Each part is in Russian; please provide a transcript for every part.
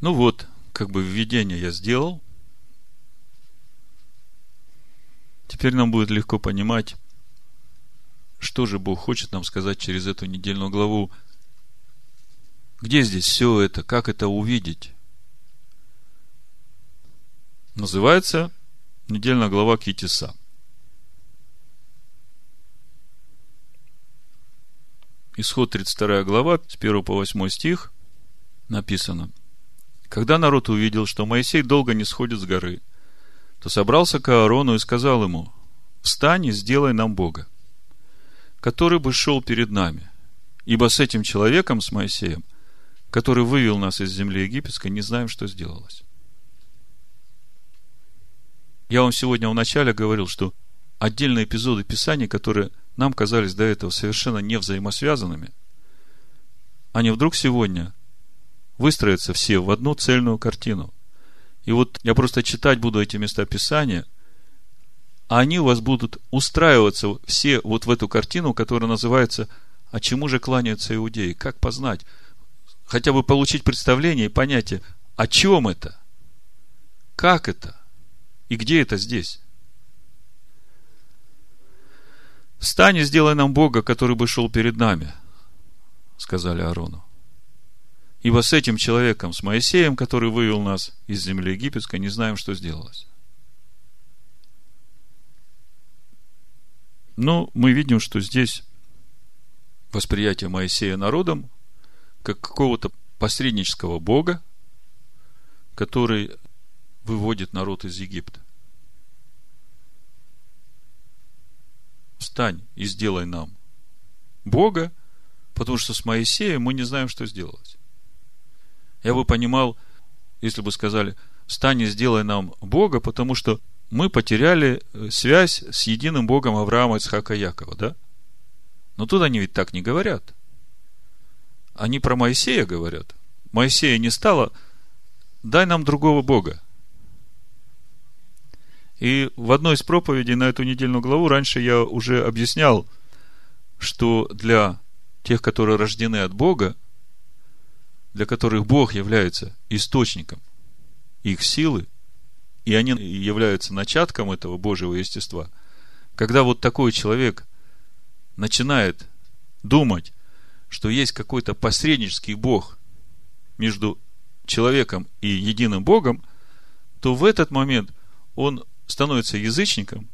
Ну вот, как бы введение я сделал. Теперь нам будет легко понимать, что же Бог хочет нам сказать через эту недельную главу. Где здесь все это? Как это увидеть? Называется недельная глава Китиса. Исход 32 глава, с 1 по 8 стих написано. Когда народ увидел, что Моисей долго не сходит с горы, то собрался к Аарону и сказал ему, «Встань и сделай нам Бога, который бы шел перед нами, ибо с этим человеком, с Моисеем, который вывел нас из земли египетской, не знаем, что сделалось». Я вам сегодня в начале говорил, что отдельные эпизоды Писания, которые нам казались до этого совершенно не взаимосвязанными, они вдруг сегодня выстроятся все в одну цельную картину. И вот я просто читать буду эти места Писания, а они у вас будут устраиваться все вот в эту картину, которая называется «А чему же кланяются иудеи?» Как познать? Хотя бы получить представление и понятие, о чем это? Как это? И где это здесь? Встань и сделай нам Бога, который бы шел перед нами, сказали Аарону. Ибо с этим человеком, с Моисеем, который вывел нас из земли египетской, не знаем, что сделалось. Но мы видим, что здесь восприятие Моисея народом как какого-то посреднического Бога, который выводит народ из Египта. Встань и сделай нам Бога, потому что с Моисеем мы не знаем, что сделать. Я бы понимал, если бы сказали, встань и сделай нам Бога, потому что мы потеряли э, связь с единым Богом Авраама, Ицхака Якова, да? Но тут они ведь так не говорят. Они про Моисея говорят. Моисея не стало, дай нам другого Бога. И в одной из проповедей на эту недельную главу раньше я уже объяснял, что для тех, которые рождены от Бога, для которых Бог является источником их силы, и они являются начатком этого Божьего естества, когда вот такой человек начинает думать, что есть какой-то посреднический Бог между человеком и единым Богом, то в этот момент он становится язычником,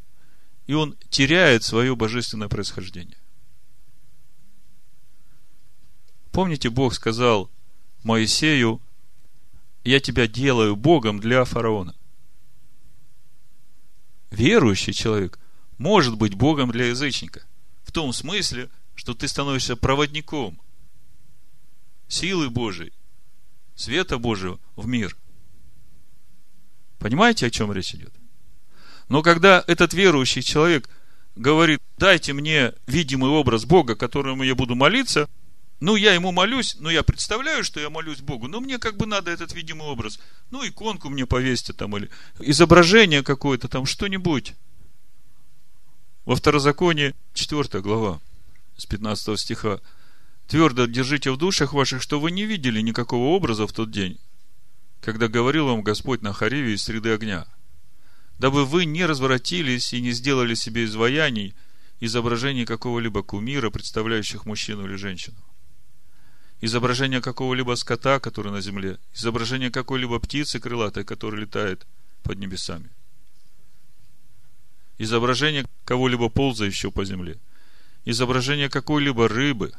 и он теряет свое божественное происхождение. Помните, Бог сказал Моисею, я тебя делаю Богом для фараона. Верующий человек может быть Богом для язычника. В том смысле, что ты становишься проводником силы Божией, света Божьего в мир. Понимаете, о чем речь идет? Но когда этот верующий человек говорит, дайте мне видимый образ Бога, которому я буду молиться, ну, я ему молюсь, но я представляю, что я молюсь Богу, но мне как бы надо этот видимый образ. Ну, иконку мне повесьте там, или изображение какое-то там, что-нибудь. Во второзаконии, 4 глава, с 15 стиха. Твердо держите в душах ваших, что вы не видели никакого образа в тот день, когда говорил вам Господь на Хариве из среды огня – дабы вы не развратились и не сделали себе изваяний, изображений какого-либо кумира, представляющих мужчину или женщину. Изображение какого-либо скота, который на земле, изображение какой-либо птицы крылатой, которая летает под небесами. Изображение кого-либо ползающего по земле. Изображение какой-либо рыбы,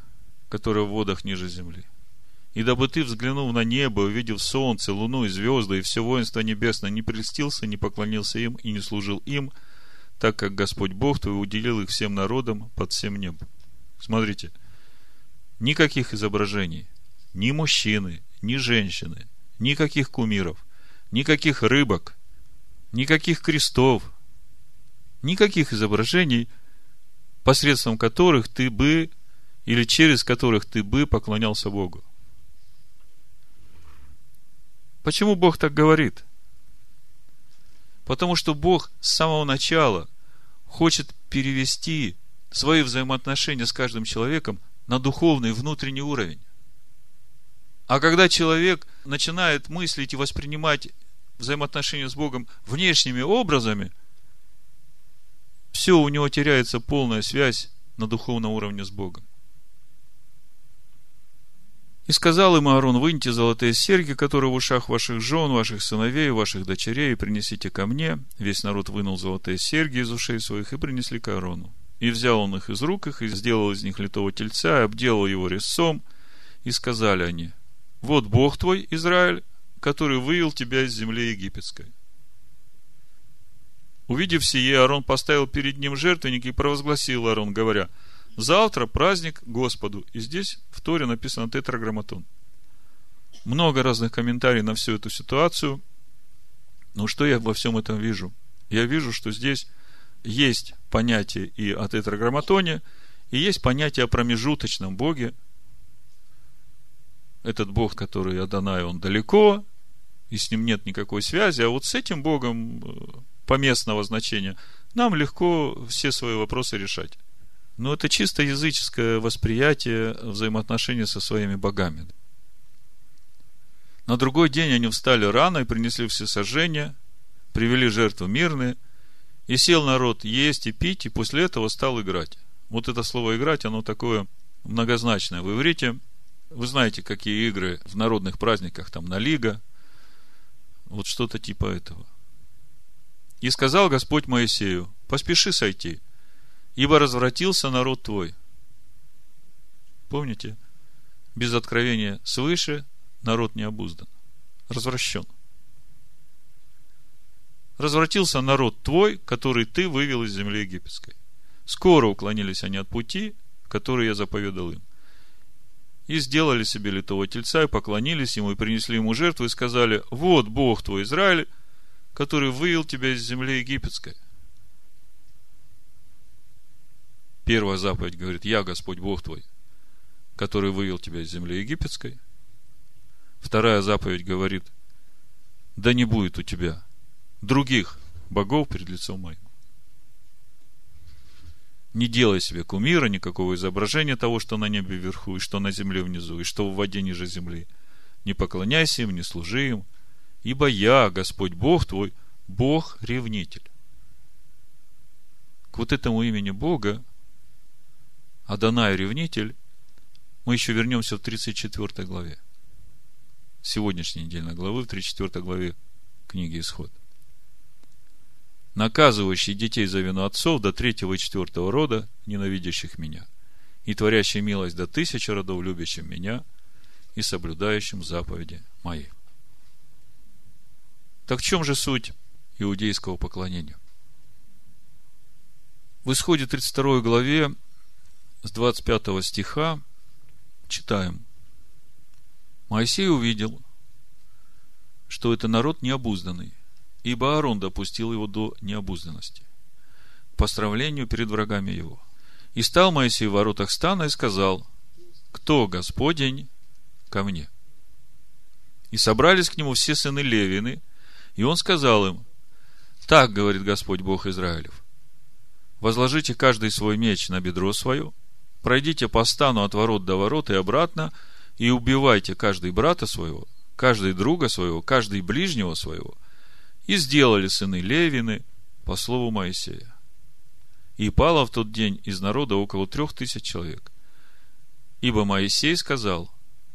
которая в водах ниже земли и дабы ты, взглянув на небо, увидев солнце, луну и звезды, и все воинство небесное, не прельстился, не поклонился им и не служил им, так как Господь Бог твой уделил их всем народам под всем небом. Смотрите, никаких изображений, ни мужчины, ни женщины, никаких кумиров, никаких рыбок, никаких крестов, никаких изображений, посредством которых ты бы или через которых ты бы поклонялся Богу. Почему Бог так говорит? Потому что Бог с самого начала хочет перевести свои взаимоотношения с каждым человеком на духовный внутренний уровень. А когда человек начинает мыслить и воспринимать взаимоотношения с Богом внешними образами, все, у него теряется полная связь на духовном уровне с Богом. И сказал им Аарон, выньте золотые серьги, которые в ушах ваших жен, ваших сыновей, ваших дочерей, и принесите ко мне. Весь народ вынул золотые серьги из ушей своих и принесли к Аарону. И взял он их из рук их, и сделал из них литого тельца, и обделал его резцом. И сказали они, вот Бог твой, Израиль, который вывел тебя из земли египетской. Увидев сие, Аарон поставил перед ним жертвенник и провозгласил Аарон, говоря – Завтра праздник Господу. И здесь в Торе написано тетраграмматон. Много разных комментариев на всю эту ситуацию. Но что я во всем этом вижу? Я вижу, что здесь есть понятие и о тетраграмматоне, и есть понятие о промежуточном Боге. Этот Бог, который Адонай, он далеко, и с ним нет никакой связи, а вот с этим Богом э, поместного значения нам легко все свои вопросы решать. Но это чисто языческое восприятие взаимоотношений со своими богами. На другой день они встали рано и принесли все сожжения, привели жертву мирные, и сел народ есть и пить, и после этого стал играть. Вот это слово играть, оно такое многозначное. В иврите вы знаете, какие игры в народных праздниках, там, на лига, вот что-то типа этого. И сказал Господь Моисею, поспеши сойти – ибо развратился народ твой. Помните? Без откровения свыше народ не обуздан. Развращен. Развратился народ твой, который ты вывел из земли египетской. Скоро уклонились они от пути, который я заповедал им. И сделали себе литого тельца, и поклонились ему, и принесли ему жертву, и сказали, вот Бог твой Израиль, который вывел тебя из земли египетской. Первая заповедь говорит, я Господь Бог твой, который вывел тебя из земли египетской. Вторая заповедь говорит, да не будет у тебя других богов перед лицом моим. Не делай себе кумира, никакого изображения того, что на небе вверху, и что на земле внизу, и что в воде ниже земли. Не поклоняйся им, не служи им, ибо я, Господь Бог твой, Бог-ревнитель. К вот этому имени Бога Адонай ревнитель, мы еще вернемся в 34 главе. Сегодняшней недельной главы, в 34 главе книги Исход. Наказывающий детей за вину отцов до третьего и четвертого рода, ненавидящих меня, и творящий милость до тысячи родов, любящим меня и соблюдающим заповеди мои. Так в чем же суть иудейского поклонения? В исходе 32 главе с 25 стиха читаем. Моисей увидел, что это народ необузданный, ибо Аарон допустил его до необузданности, к постравлению перед врагами его. И стал Моисей в воротах стана и сказал, кто Господень ко мне? И собрались к нему все сыны Левины, и он сказал им, так говорит Господь Бог Израилев, возложите каждый свой меч на бедро свое, пройдите по стану от ворот до ворот и обратно, и убивайте каждый брата своего, каждый друга своего, каждый ближнего своего. И сделали сыны Левины по слову Моисея. И пало в тот день из народа около трех тысяч человек. Ибо Моисей сказал,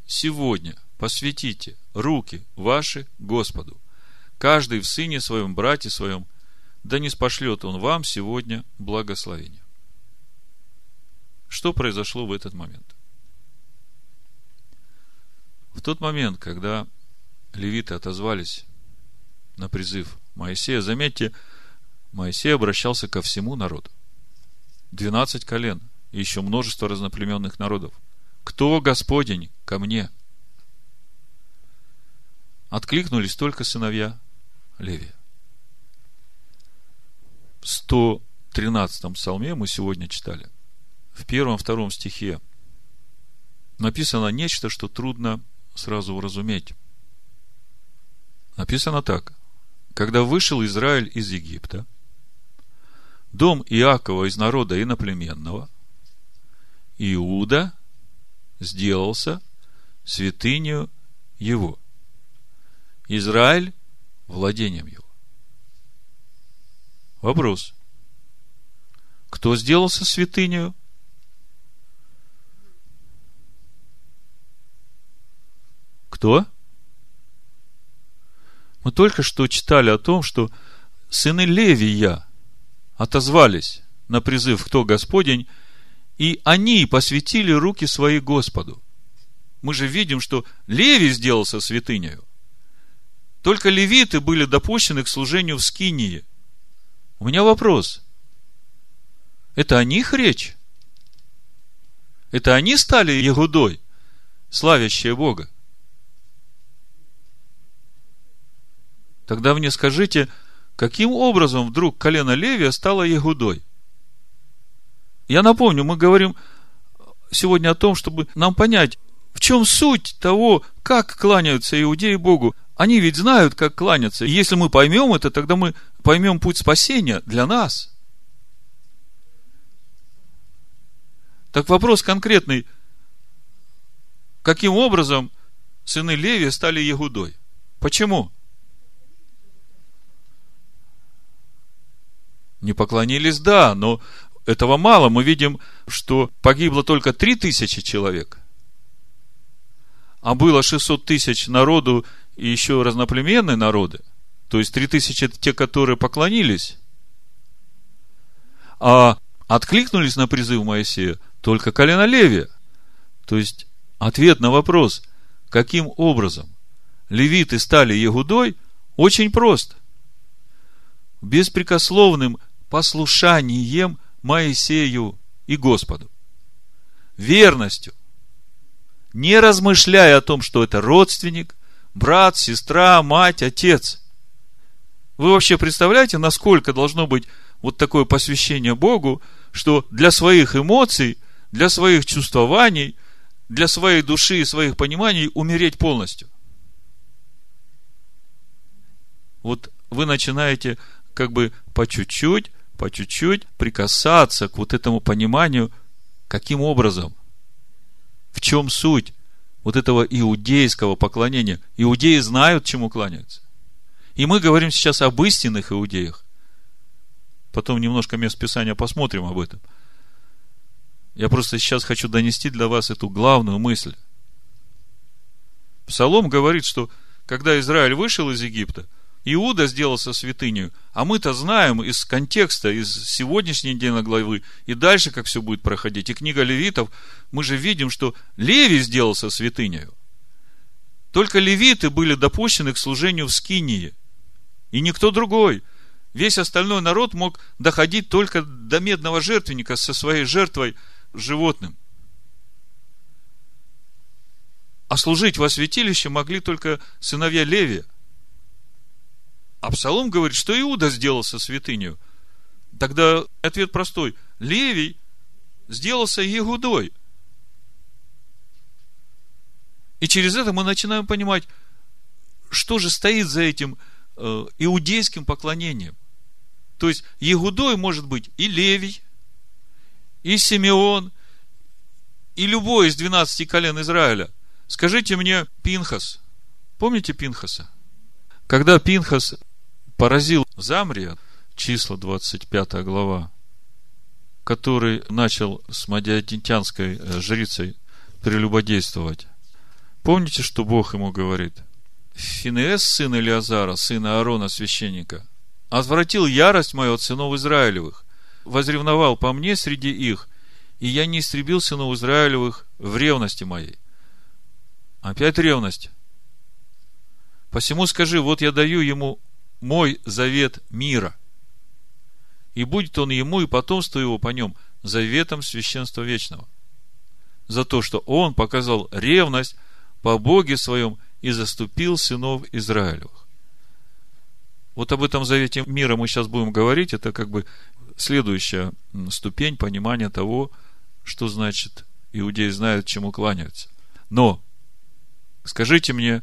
сегодня посвятите руки ваши Господу, каждый в сыне своем, брате своем, да не спошлет он вам сегодня благословение. Что произошло в этот момент? В тот момент, когда левиты отозвались на призыв Моисея, заметьте, Моисей обращался ко всему народу. 12 колен и еще множество разноплеменных народов. Кто Господень ко мне? Откликнулись только сыновья Левия. В 113-м псалме мы сегодня читали в первом-втором стихе написано нечто, что трудно сразу уразуметь. Написано так. Когда вышел Израиль из Египта, дом Иакова из народа иноплеменного, Иуда сделался святынью его. Израиль владением его. Вопрос. Кто сделался святынею? Кто? Мы только что читали о том, что сыны Левия отозвались на призыв «Кто Господень?» и они посвятили руки свои Господу. Мы же видим, что Левий сделался святынею. Только левиты были допущены к служению в Скинии. У меня вопрос. Это о них речь? Это они стали Егудой, славящие Бога? Тогда мне скажите, каким образом вдруг колено Левия стало Егудой? Я напомню, мы говорим сегодня о том, чтобы нам понять, в чем суть того, как кланяются иудеи Богу. Они ведь знают, как кланяться. И если мы поймем это, тогда мы поймем путь спасения для нас. Так вопрос конкретный. Каким образом сыны Леви стали Егудой? Почему? Не поклонились, да, но этого мало. Мы видим, что погибло только три тысячи человек. А было 600 тысяч народу и еще разноплеменные народы. То есть три тысячи это те, которые поклонились. А откликнулись на призыв Моисея только колено Левия. То есть ответ на вопрос, каким образом левиты стали Егудой, очень прост. Беспрекословным послушанием Моисею и Господу. Верностью. Не размышляя о том, что это родственник, брат, сестра, мать, отец. Вы вообще представляете, насколько должно быть вот такое посвящение Богу, что для своих эмоций, для своих чувствований, для своей души и своих пониманий умереть полностью. Вот вы начинаете как бы по чуть-чуть по чуть-чуть прикасаться к вот этому пониманию, каким образом, в чем суть вот этого иудейского поклонения. Иудеи знают, чему кланяются. И мы говорим сейчас об истинных иудеях. Потом немножко мест Писания посмотрим об этом. Я просто сейчас хочу донести для вас эту главную мысль. Псалом говорит, что когда Израиль вышел из Египта – Иуда сделался святыней, а мы-то знаем из контекста, из сегодняшней недельной главы, и дальше, как все будет проходить, и книга левитов, мы же видим, что Левий сделался святыней. Только левиты были допущены к служению в Скинии, и никто другой. Весь остальной народ мог доходить только до медного жертвенника со своей жертвой животным. А служить во святилище могли только сыновья Левия – Абсалом говорит, что Иуда сделался святынью. Тогда ответ простой. Левий сделался Егудой. И через это мы начинаем понимать, что же стоит за этим э, иудейским поклонением. То есть, Егудой может быть и Левий, и Симеон, и любой из 12 колен Израиля. Скажите мне, Пинхас. Помните Пинхаса? Когда Пинхас поразил Замрия, числа 25 глава, который начал с мадиатинтянской э, жрицей прелюбодействовать. Помните, что Бог ему говорит? Финеес, сын Илиазара, сына Аарона, священника, отвратил ярость мою от сынов Израилевых, возревновал по мне среди их, и я не истребил сынов Израилевых в ревности моей. Опять ревность. Посему скажи, вот я даю ему мой завет мира. И будет он ему и потомство его по нем заветом священства вечного. За то, что он показал ревность по Боге своем и заступил сынов Израилевых. Вот об этом завете мира мы сейчас будем говорить. Это как бы следующая ступень понимания того, что значит иудеи знают, чему кланяются. Но скажите мне,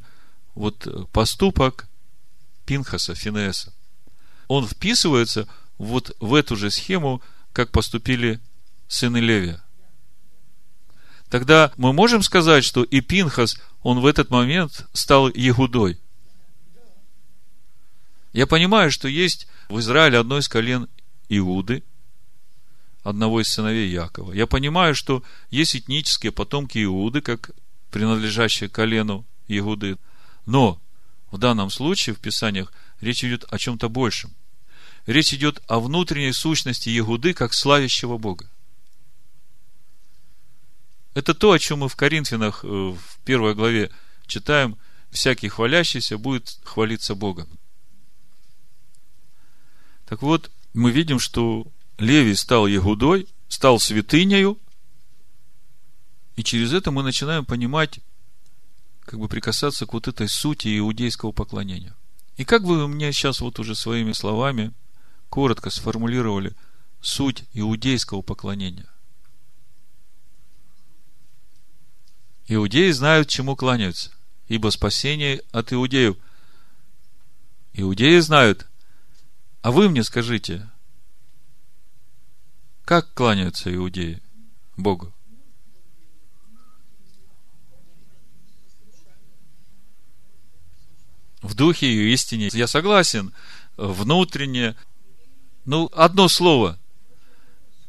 вот поступок Пинхаса, Финеса. Он вписывается вот в эту же схему, как поступили сыны Левия. тогда мы можем сказать, что и Пинхас, он в этот момент стал Егудой. Я понимаю, что есть в Израиле одно из колен Иуды, одного из сыновей Якова. Я понимаю, что есть этнические потомки Иуды, как принадлежащие колену Иуды. Но в данном случае в Писаниях речь идет о чем-то большем. Речь идет о внутренней сущности Иуды как славящего Бога. Это то, о чем мы в Коринфянах э, в первой главе читаем. Всякий хвалящийся будет хвалиться Богом. Так вот, мы видим, что Левий стал Егудой, стал святынею, и через это мы начинаем понимать, как бы прикасаться к вот этой сути иудейского поклонения. И как вы мне сейчас вот уже своими словами коротко сформулировали суть иудейского поклонения? Иудеи знают, чему кланяются, ибо спасение от иудеев. Иудеи знают. А вы мне скажите, как кланяются иудеи Богу? В духе и истине. Я согласен. Внутренне. Ну, одно слово.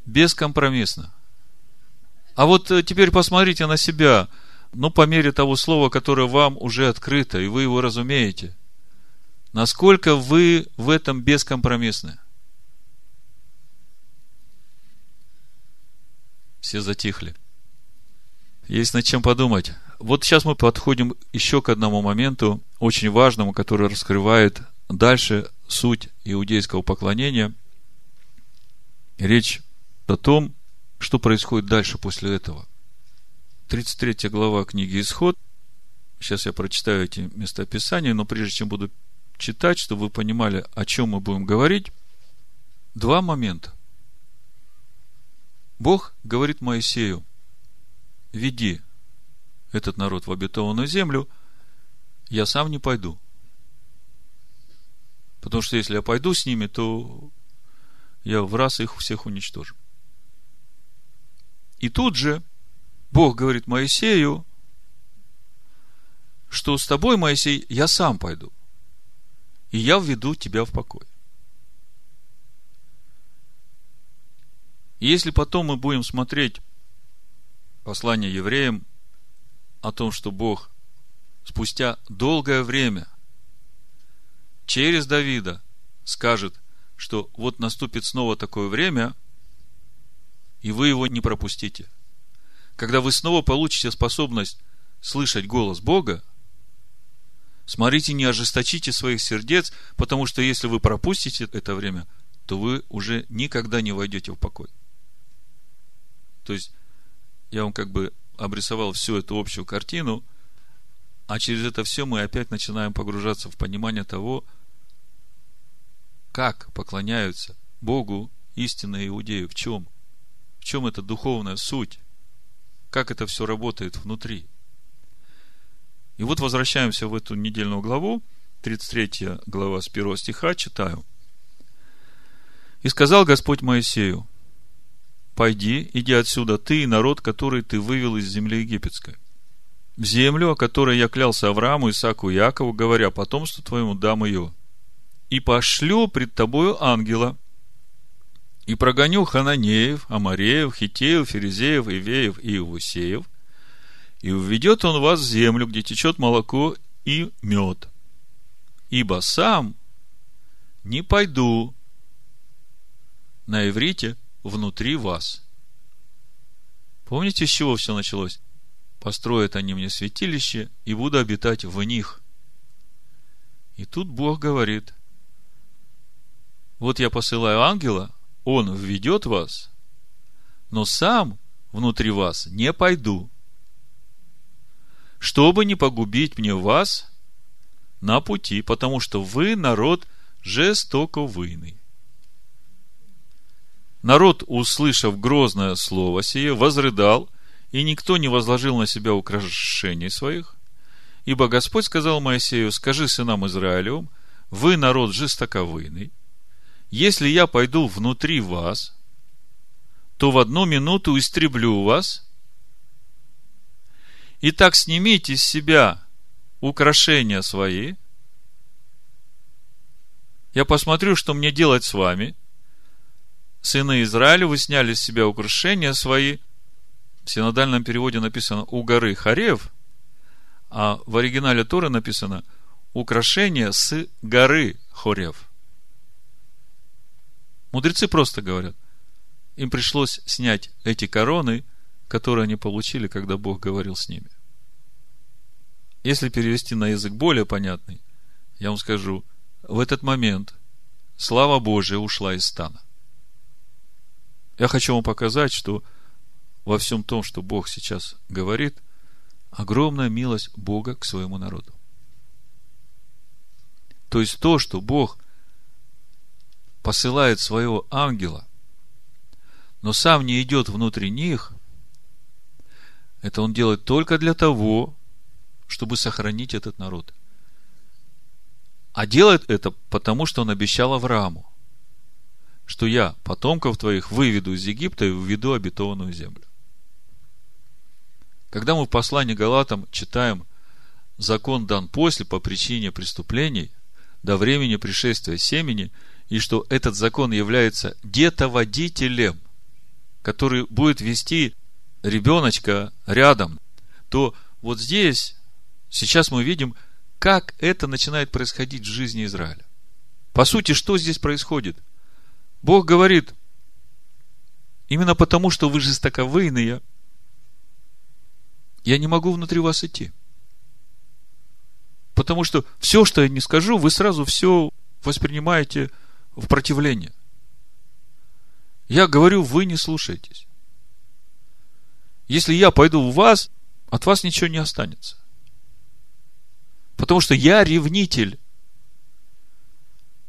Бескомпромиссно. А вот э, теперь посмотрите на себя – ну, по мере того слова, которое вам уже открыто, и вы его разумеете, насколько вы в этом бескомпромиссны. Все затихли. Есть над чем подумать. Вот сейчас мы подходим еще к одному моменту, очень важному, который раскрывает дальше суть иудейского поклонения. Речь о том, что происходит дальше после этого – 33 глава книги Исход. Сейчас я прочитаю эти местописания, но прежде чем буду читать, чтобы вы понимали, о чем мы будем говорить, два момента. Бог говорит Моисею, веди этот народ в обетованную землю, я сам не пойду. Потому что если я пойду с ними, то я в раз их всех уничтожу. И тут же Бог говорит Моисею, что с тобой, Моисей, я сам пойду, и я введу тебя в покой. Если потом мы будем смотреть послание евреям о том, что Бог спустя долгое время через Давида скажет, что вот наступит снова такое время, и вы его не пропустите – когда вы снова получите способность слышать голос Бога, смотрите, не ожесточите своих сердец, потому что если вы пропустите это время, то вы уже никогда не войдете в покой. То есть, я вам как бы обрисовал всю эту общую картину, а через это все мы опять начинаем погружаться в понимание того, как поклоняются Богу истинные иудеи, в чем? В чем эта духовная суть? как это все работает внутри. И вот возвращаемся в эту недельную главу, 33 глава с 1 стиха, читаю. «И сказал Господь Моисею, пойди, иди отсюда, ты и народ, который ты вывел из земли египетской, в землю, о которой я клялся Аврааму, Исаку и Якову, говоря, потомству твоему дам ее. И пошлю пред тобою ангела, и прогоню Хананеев, Амареев, Хитеев, Ферезеев, Ивеев и Иусеев, и уведет он вас в землю, где течет молоко и мед. Ибо сам не пойду на иврите внутри вас. Помните, с чего все началось? Построят они мне святилище, и буду обитать в них. И тут Бог говорит, вот я посылаю ангела, он введет вас, но сам внутри вас не пойду, чтобы не погубить мне вас на пути, потому что вы народ жестоко выйный. Народ, услышав грозное слово сие, возрыдал, и никто не возложил на себя украшений своих, ибо Господь сказал Моисею, скажи сынам Израилевым, вы народ жестоковыйный, если я пойду внутри вас, то в одну минуту истреблю вас, Итак, снимите с себя украшения свои. Я посмотрю, что мне делать с вами. Сыны Израиля, вы сняли с себя украшения свои. В синодальном переводе написано «у горы Харев», а в оригинале Торы написано «украшение с горы Хорев». Мудрецы просто говорят, им пришлось снять эти короны, которые они получили, когда Бог говорил с ними. Если перевести на язык более понятный, я вам скажу, в этот момент слава Божия ушла из стана. Я хочу вам показать, что во всем том, что Бог сейчас говорит, огромная милость Бога к своему народу. То есть то, что Бог посылает своего ангела, но сам не идет внутри них, это он делает только для того, чтобы сохранить этот народ. А делает это потому, что он обещал Аврааму, что я потомков твоих выведу из Египта и введу обетованную землю. Когда мы в послании Галатам читаем закон дан после по причине преступлений до времени пришествия семени, и что этот закон является детоводителем, который будет вести ребеночка рядом, то вот здесь сейчас мы видим, как это начинает происходить в жизни Израиля. По сути, что здесь происходит? Бог говорит, именно потому, что вы жестоковыйные, я не могу внутри вас идти. Потому что все, что я не скажу, вы сразу все воспринимаете в противление. Я говорю, вы не слушаетесь. Если я пойду в вас, от вас ничего не останется. Потому что я ревнитель.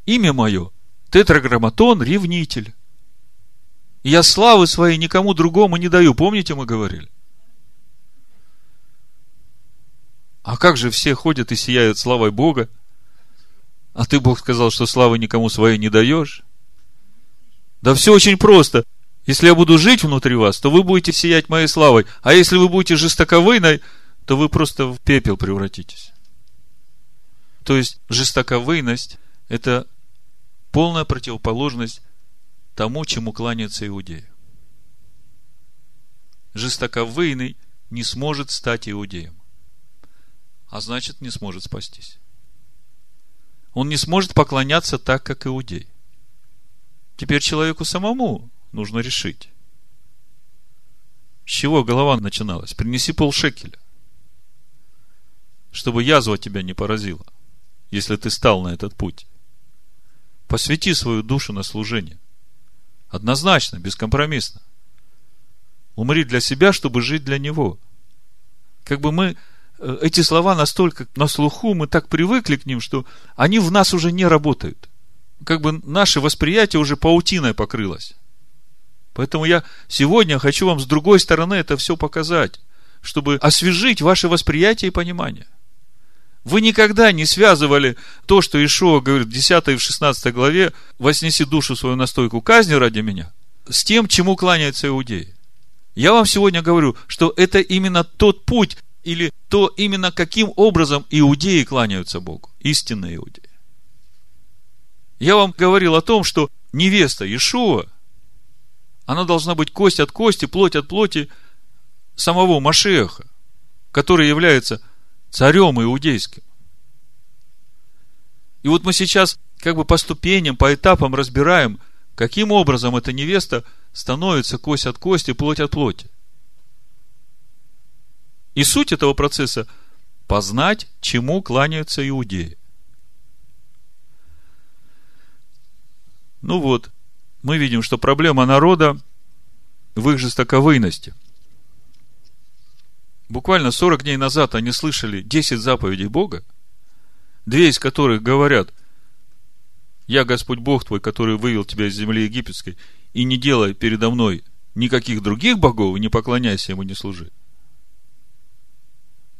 Имя мое – тетраграмматон, ревнитель. Я славы своей никому другому не даю. Помните, мы говорили? А как же все ходят и сияют славой Бога? А ты, Бог, сказал, что славы никому своей не даешь? Да все очень просто. Если я буду жить внутри вас, то вы будете сиять моей славой. А если вы будете жестоковыйной, то вы просто в пепел превратитесь. То есть, жестоковыйность – это полная противоположность тому, чему кланяется иудеи. Жестоковыйный не сможет стать иудеем. А значит, не сможет спастись. Он не сможет поклоняться так, как иудей. Теперь человеку самому нужно решить. С чего голова начиналась? Принеси полшекеля. Чтобы язва тебя не поразила, если ты стал на этот путь. Посвяти свою душу на служение. Однозначно, бескомпромиссно. Умри для себя, чтобы жить для Него. Как бы мы э, эти слова настолько на слуху, мы так привыкли к ним, что они в нас уже не работают как бы наше восприятие уже паутиной покрылось. Поэтому я сегодня хочу вам с другой стороны это все показать, чтобы освежить ваше восприятие и понимание. Вы никогда не связывали то, что Ишуа говорит в 10 и в 16 главе, «Вознеси душу свою на стойку казни ради меня», с тем, чему кланяются иудеи. Я вам сегодня говорю, что это именно тот путь, или то именно каким образом иудеи кланяются Богу, истинные иудеи. Я вам говорил о том, что невеста Иешуа, она должна быть кость от кости, плоть от плоти самого Машеха, который является царем иудейским. И вот мы сейчас как бы по ступеням, по этапам разбираем, каким образом эта невеста становится кость от кости, плоть от плоти. И суть этого процесса – познать, чему кланяются иудеи. Ну вот, мы видим, что проблема народа в их жестоковыйности. Буквально 40 дней назад они слышали 10 заповедей Бога, две из которых говорят, «Я Господь Бог твой, который вывел тебя из земли египетской, и не делай передо мной никаких других богов, и не поклоняйся ему, не служи».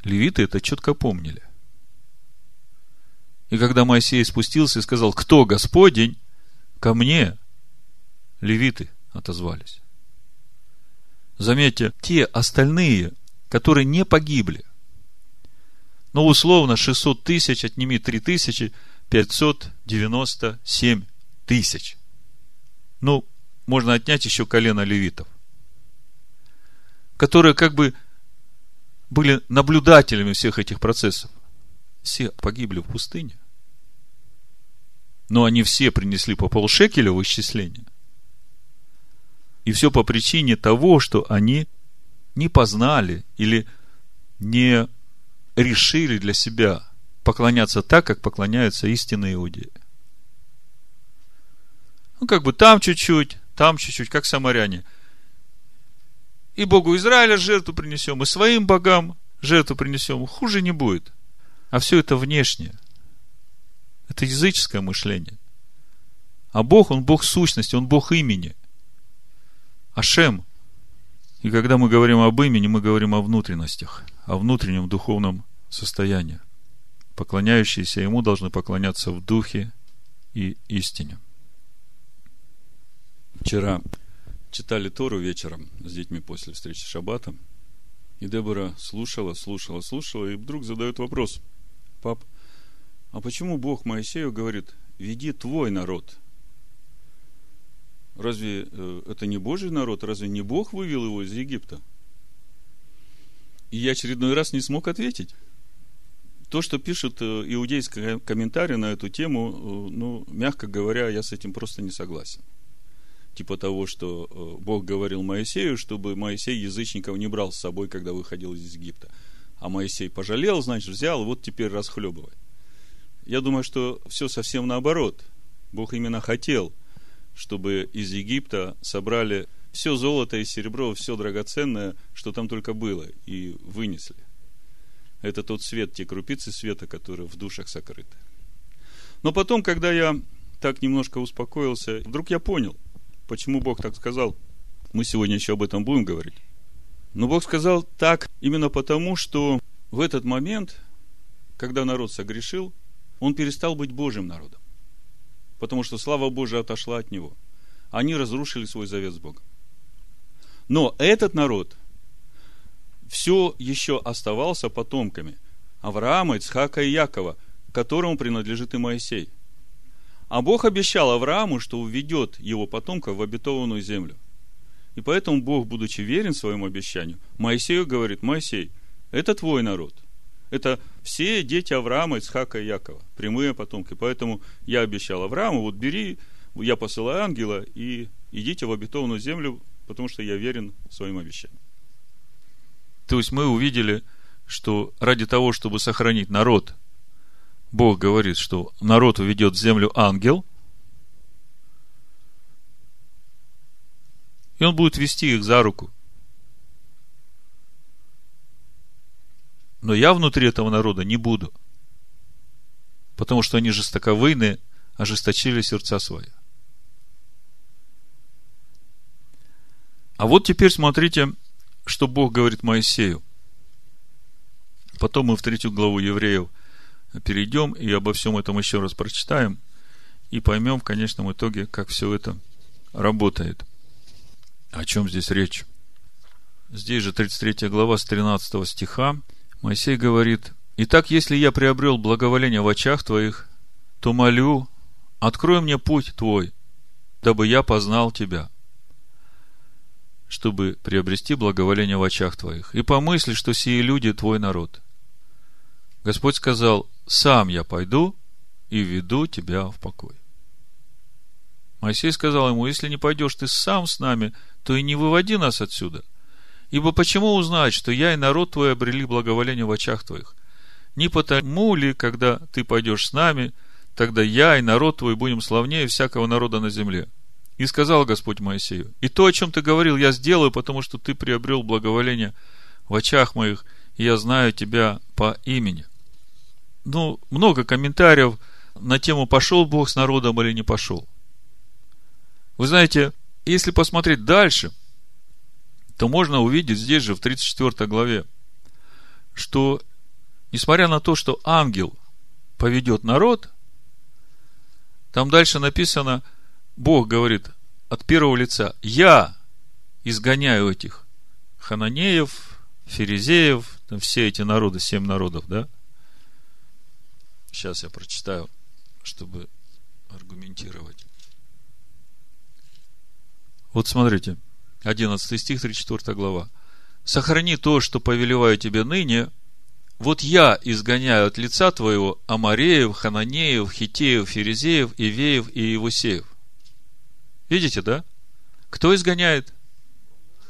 Левиты это четко помнили. И когда Моисей спустился и сказал, кто Господень, ко мне левиты отозвались. Заметьте, те остальные, которые не погибли, Ну, условно, 600 тысяч, отними 3 тысячи, 597 тысяч. Ну, можно отнять еще колено левитов, которые как бы были наблюдателями всех этих процессов. Все погибли в пустыне. Но они все принесли по полшекеля в исчисление. И все по причине того, что они не познали или не решили для себя поклоняться так, как поклоняются истинные иудеи. Ну, как бы там чуть-чуть, там чуть-чуть, как самаряне. И Богу Израиля жертву принесем, и своим богам жертву принесем. Хуже не будет. А все это внешнее. Это языческое мышление. А Бог, Он Бог сущности, Он Бог имени. Ашем. И когда мы говорим об имени, мы говорим о внутренностях, о внутреннем духовном состоянии. Поклоняющиеся Ему должны поклоняться в духе и истине. Вчера читали Тору вечером с детьми после встречи с Шаббатом. И Дебора слушала, слушала, слушала, и вдруг задает вопрос. Пап, а почему Бог Моисею говорит, веди твой народ? Разве э, это не Божий народ? Разве не Бог вывел его из Египта? И я очередной раз не смог ответить. То, что пишут э, иудейские комментарии на эту тему, э, ну, мягко говоря, я с этим просто не согласен. Типа того, что Бог говорил Моисею, чтобы Моисей язычников не брал с собой, когда выходил из Египта. А Моисей пожалел, значит, взял, вот теперь расхлебывай. Я думаю, что все совсем наоборот. Бог именно хотел – чтобы из Египта собрали все золото и серебро, все драгоценное, что там только было, и вынесли. Это тот свет, те крупицы света, которые в душах сокрыты. Но потом, когда я так немножко успокоился, вдруг я понял, почему Бог так сказал. Мы сегодня еще об этом будем говорить. Но Бог сказал так именно потому, что в этот момент, когда народ согрешил, он перестал быть Божьим народом потому что слава Божия отошла от него. Они разрушили свой завет с Богом. Но этот народ все еще оставался потомками Авраама, Ицхака и Якова, которому принадлежит и Моисей. А Бог обещал Аврааму, что уведет его потомков в обетованную землю. И поэтому Бог, будучи верен своему обещанию, Моисею говорит, Моисей, это твой народ – это все дети Авраама, Ицхака и Якова, прямые потомки. Поэтому я обещал Аврааму, вот бери, я посылаю ангела и идите в обетованную землю, потому что я верен своим обещаниям. То есть мы увидели, что ради того, чтобы сохранить народ, Бог говорит, что народ уведет в землю ангел, и он будет вести их за руку. Но я внутри этого народа не буду. Потому что они жестоковыйны, ожесточили сердца свои. А вот теперь смотрите, что Бог говорит Моисею. Потом мы в третью главу евреев перейдем и обо всем этом еще раз прочитаем и поймем в конечном итоге, как все это работает. О чем здесь речь? Здесь же 33 глава с 13 стиха Моисей говорит, «Итак, если я приобрел благоволение в очах твоих, то молю, открой мне путь твой, дабы я познал тебя, чтобы приобрести благоволение в очах твоих. И помысли, что сие люди твой народ». Господь сказал, «Сам я пойду и веду тебя в покой». Моисей сказал ему, если не пойдешь ты сам с нами, то и не выводи нас отсюда – Ибо почему узнать, что я и народ твой обрели благоволение в очах твоих? Не потому ли, когда ты пойдешь с нами, тогда я и народ твой будем славнее всякого народа на земле? И сказал Господь Моисею, и то, о чем ты говорил, я сделаю, потому что ты приобрел благоволение в очах моих, и я знаю тебя по имени. Ну, много комментариев на тему, пошел Бог с народом или не пошел. Вы знаете, если посмотреть дальше – то можно увидеть здесь же, в 34 главе, что, несмотря на то, что ангел поведет народ, там дальше написано, Бог говорит от первого лица, я изгоняю этих хананеев, ферезеев, там все эти народы, семь народов, да, Сейчас я прочитаю, чтобы аргументировать. Вот смотрите, 11 стих, 34 глава. «Сохрани то, что повелеваю тебе ныне, вот я изгоняю от лица твоего Амареев, Хананеев, Хитеев, Ферезеев, Ивеев и Иевусеев». Видите, да? Кто изгоняет?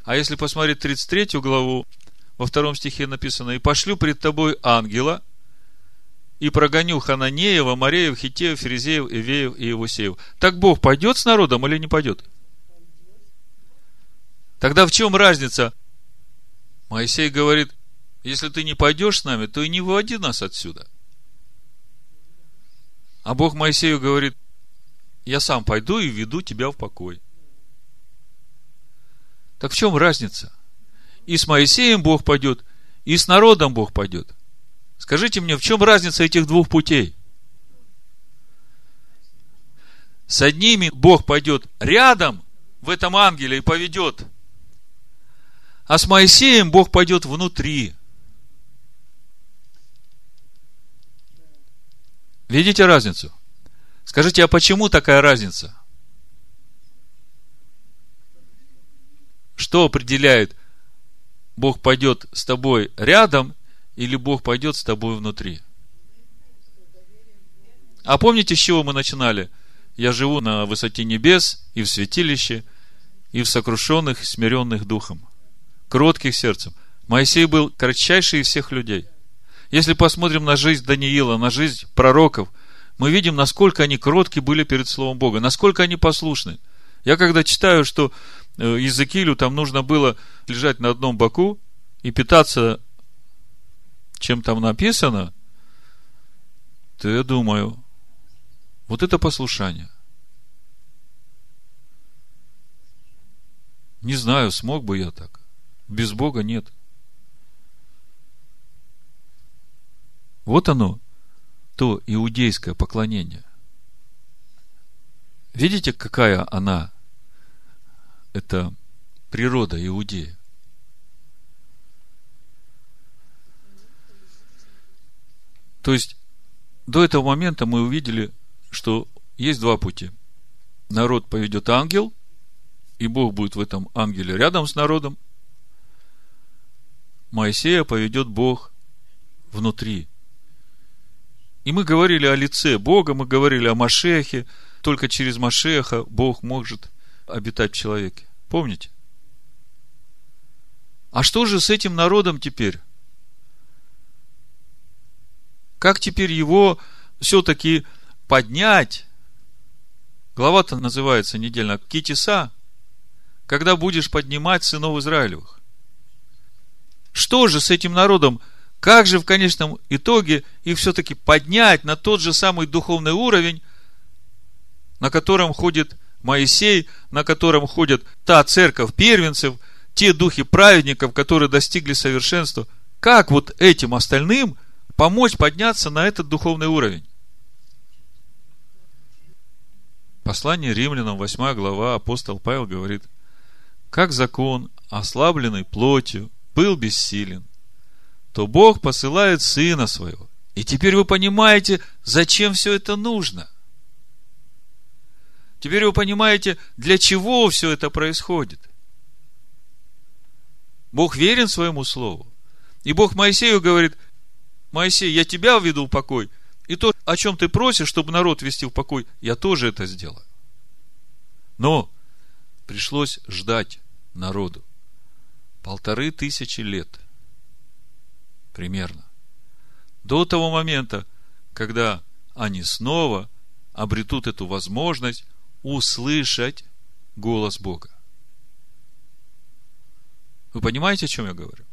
А если посмотреть 33 главу, во втором стихе написано, «И пошлю пред тобой ангела, и прогоню Хананеева, Мареев, Хитеев, Ферезеев, Ивеев и Иевусеев». Так Бог пойдет с народом или не пойдет? Тогда в чем разница? Моисей говорит, если ты не пойдешь с нами, то и не выводи нас отсюда. А Бог Моисею говорит, я сам пойду и веду тебя в покой. Так в чем разница? И с Моисеем Бог пойдет, и с народом Бог пойдет. Скажите мне, в чем разница этих двух путей? С одними Бог пойдет рядом в этом ангеле и поведет. А с Моисеем Бог пойдет внутри. Видите разницу? Скажите, а почему такая разница? Что определяет, Бог пойдет с тобой рядом или Бог пойдет с тобой внутри? А помните, с чего мы начинали? Я живу на высоте небес и в святилище, и в сокрушенных, смиренных духом, кротких сердцем. Моисей был кратчайший из всех людей. Если посмотрим на жизнь Даниила, на жизнь пророков, мы видим, насколько они кротки были перед Словом Бога, насколько они послушны. Я когда читаю, что Э, Иезекиилю там нужно было лежать на одном боку и питаться чем там написано, то я думаю, вот это послушание. Не знаю, смог бы я так. Без Бога нет. Вот оно, то иудейское поклонение. Видите, какая она это природа Иудея. То есть, до этого момента мы увидели, что есть два пути. Народ поведет ангел, и Бог будет в этом ангеле рядом с народом. Моисея поведет Бог внутри. И мы говорили о лице Бога, мы говорили о Машехе. Только через Машеха Бог может обитать в человеке. Помните? А что же с этим народом теперь? Как теперь его все-таки поднять? Глава-то называется недельно Китиса, когда будешь поднимать сынов Израилевых. Что же с этим народом? Как же в конечном итоге их все-таки поднять на тот же самый духовный уровень, на котором ходит Моисей, на котором ходят та церковь первенцев, те духи праведников, которые достигли совершенства. Как вот этим остальным помочь подняться на этот духовный уровень? Послание римлянам, 8 глава, апостол Павел говорит, как закон, ослабленный плотью, был бессилен, то Бог посылает Сына Своего. И теперь вы понимаете, зачем все это нужно – Теперь вы понимаете, для чего все это происходит. Бог верен своему слову. И Бог Моисею говорит, Моисей, я тебя введу в покой, и то, о чем ты просишь, чтобы народ вести в покой, я тоже это сделаю. Но пришлось ждать народу полторы тысячи лет. Примерно. До того момента, когда они снова обретут эту возможность услышать голос Бога. Вы понимаете, о чем я говорю?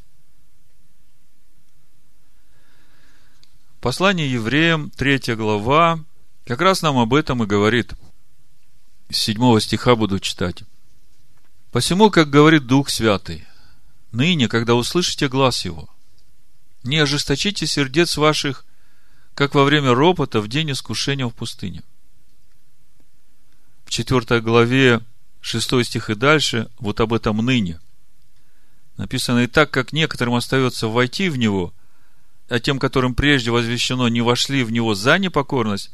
Послание евреям, 3 глава, как раз нам об этом и говорит. С 7 стиха буду читать. «Посему, как говорит Дух Святый, ныне, когда услышите глаз Его, не ожесточите сердец ваших, как во время ропота в день искушения в пустыне, в 4 главе 6 стих и дальше, вот об этом ныне. Написано, и так как некоторым остается войти в него, а тем, которым прежде возвещено, не вошли в него за непокорность,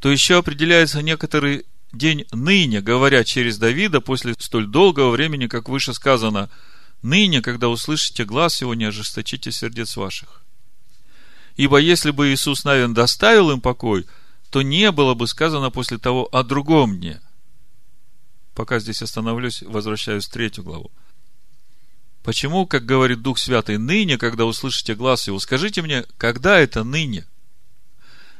то еще определяется некоторый день ныне, говоря через Давида после столь долгого времени, как выше сказано, ныне, когда услышите глаз его, не ожесточите сердец ваших. Ибо если бы Иисус Навин доставил им покой, то не было бы сказано после того о другом дне. Пока здесь остановлюсь, возвращаюсь в третью главу. Почему, как говорит Дух Святый, ныне, когда услышите глаз его, скажите мне, когда это ныне?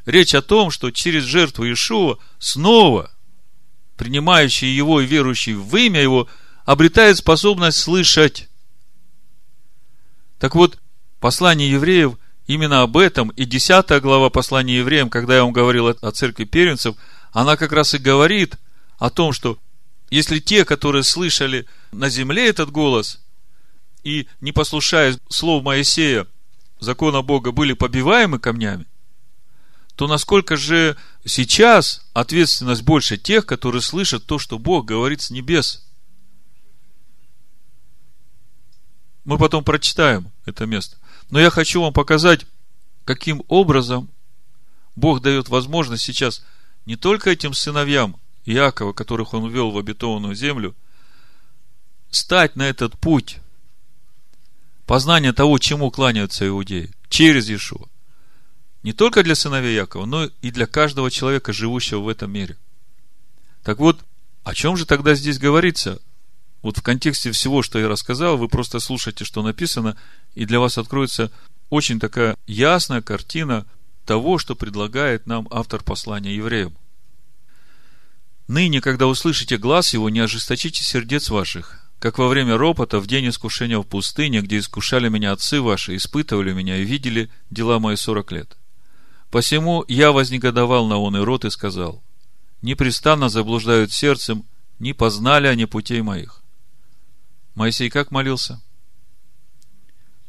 Речь о том, что через жертву Иешуа снова принимающий его и верующий в имя его обретает способность слышать. Так вот, послание евреев именно об этом, и 10 глава послания евреям, когда я вам говорил о церкви первенцев, она как раз и говорит о том, что если те, которые слышали на земле этот голос, и, не послушая слов Моисея, закона Бога, были побиваемы камнями, то насколько же сейчас ответственность больше тех, которые слышат то, что Бог говорит с небес. Мы потом прочитаем это место. Но я хочу вам показать, каким образом Бог дает возможность сейчас не только этим сыновьям Иакова, которых он ввел в обетованную землю, стать на этот путь познания того, чему кланяются иудеи, через Иешуа. Не только для сыновей Якова, но и для каждого человека, живущего в этом мире. Так вот, о чем же тогда здесь говорится? Вот в контексте всего, что я рассказал, вы просто слушайте, что написано, и для вас откроется очень такая ясная картина того, что предлагает нам автор послания евреям. Ныне, когда услышите глаз его, не ожесточите сердец ваших, как во время ропота в день искушения в пустыне, где искушали меня отцы ваши, испытывали меня и видели дела мои сорок лет. Посему я вознегодовал на он и рот и сказал, непрестанно заблуждают сердцем, не познали они путей моих. Моисей как молился?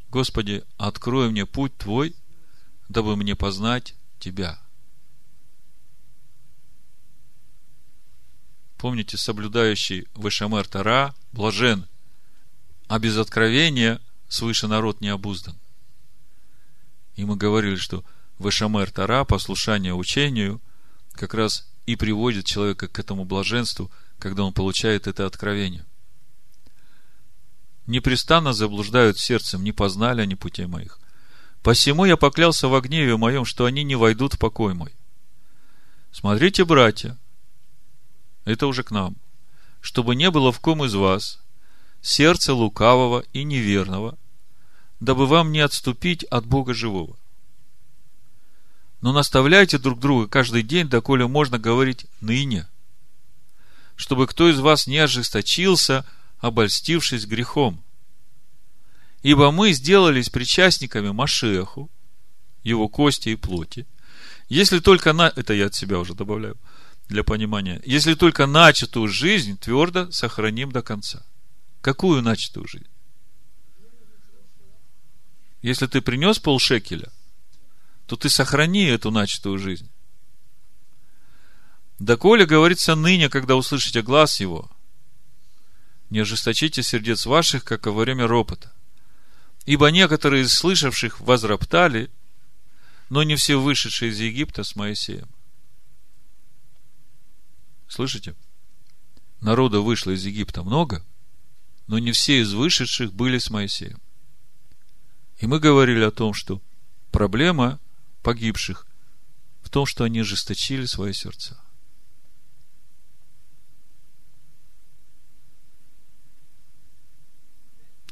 Господи, открой мне путь Твой, дабы мне познать Тебя. Помните, соблюдающий Вышамер Тара блажен, а без откровения свыше народ не обуздан. И мы говорили, что Вышамер Тара, послушание учению, как раз и приводит человека к этому блаженству, когда он получает это откровение. Непрестанно заблуждают сердцем, не познали они путей моих. Посему я поклялся в гневе моем, что они не войдут в покой мой. Смотрите, братья, это уже к нам, чтобы не было в ком из вас сердца лукавого и неверного, дабы вам не отступить от Бога живого. Но наставляйте друг друга каждый день, доколе можно говорить ныне, чтобы кто из вас не ожесточился, обольстившись грехом. Ибо мы сделались причастниками Машеху, его кости и плоти, если только на... Это я от себя уже добавляю – для понимания. Если только начатую жизнь твердо сохраним до конца. Какую начатую жизнь? Если ты принес полшекеля, то ты сохрани эту начатую жизнь. Доколе говорится ныне, когда услышите глаз его, не ожесточите сердец ваших, как во время ропота. Ибо некоторые из слышавших возроптали, но не все вышедшие из Египта с Моисеем. Слышите? Народа вышло из Египта много, но не все из вышедших были с Моисеем. И мы говорили о том, что проблема погибших в том, что они ожесточили свои сердца.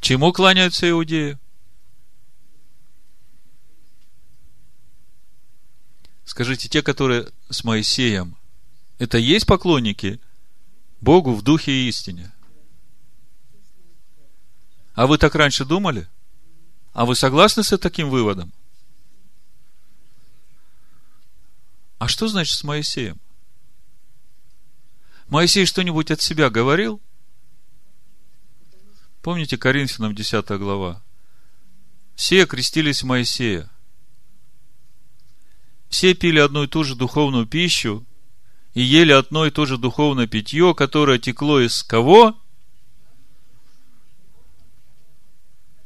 Чему кланяются иудеи? Скажите, те, которые с Моисеем это есть поклонники Богу в духе и истине. А вы так раньше думали? А вы согласны с таким выводом? А что значит с Моисеем? Моисей что-нибудь от себя говорил? Помните Коринфянам 10 глава? Все крестились Моисея. Все пили одну и ту же духовную пищу, и ели одно и то же духовное питье, которое текло из кого?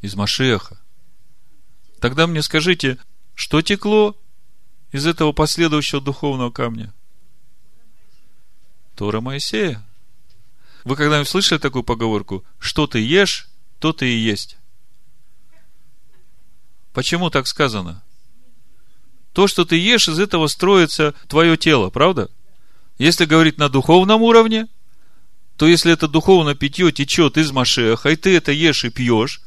Из Машеха. Тогда мне скажите, Что текло из этого последующего духовного камня? Тора Моисея. Вы когда-нибудь слышали такую поговорку? Что ты ешь, то ты и есть. Почему так сказано? То, что ты ешь, из этого строится твое тело, правда? Если говорить на духовном уровне, то если это духовное питье течет из Машеха, и ты это ешь и пьешь,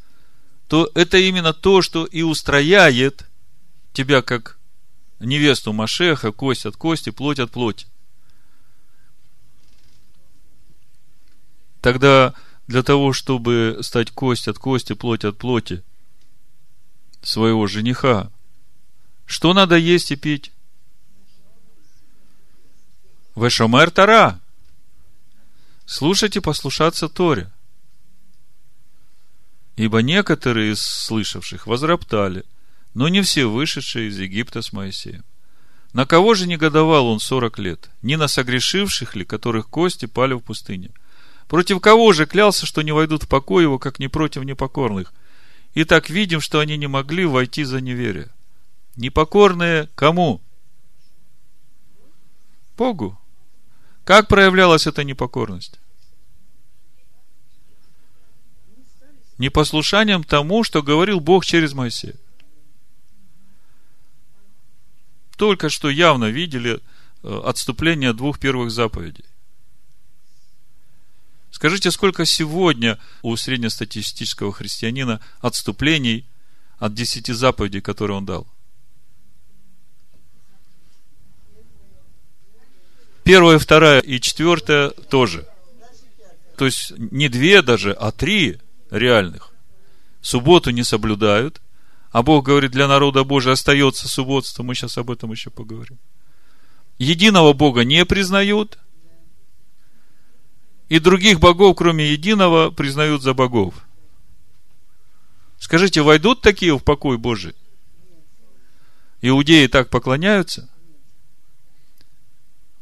то это именно то, что и устрояет тебя как невесту Машеха, кость от кости, плоть от плоти. Тогда для того, чтобы стать кость от кости, плоть от плоти своего жениха, что надо есть и пить? Вешомер Тара. Слушать и послушаться Торе. Ибо некоторые из слышавших возроптали, но не все вышедшие из Египта с Моисеем. На кого же негодовал он сорок лет? Не на согрешивших ли, которых кости пали в пустыне? Против кого же клялся, что не войдут в покой его, как не против непокорных? И так видим, что они не могли войти за неверие. Непокорные кому? Богу. Как проявлялась эта непокорность? Непослушанием тому, что говорил Бог через Моисея. Только что явно видели э, отступление двух первых заповедей. Скажите, сколько сегодня у среднестатистического христианина отступлений от десяти заповедей, которые он дал? Первая, вторая и четвертая тоже. То есть не две даже, а три реальных. Субботу не соблюдают, а Бог говорит, для народа Божия остается субботство. Мы сейчас об этом еще поговорим. Единого Бога не признают, и других богов, кроме единого, признают за богов. Скажите, войдут такие в покой Божий? Иудеи так поклоняются?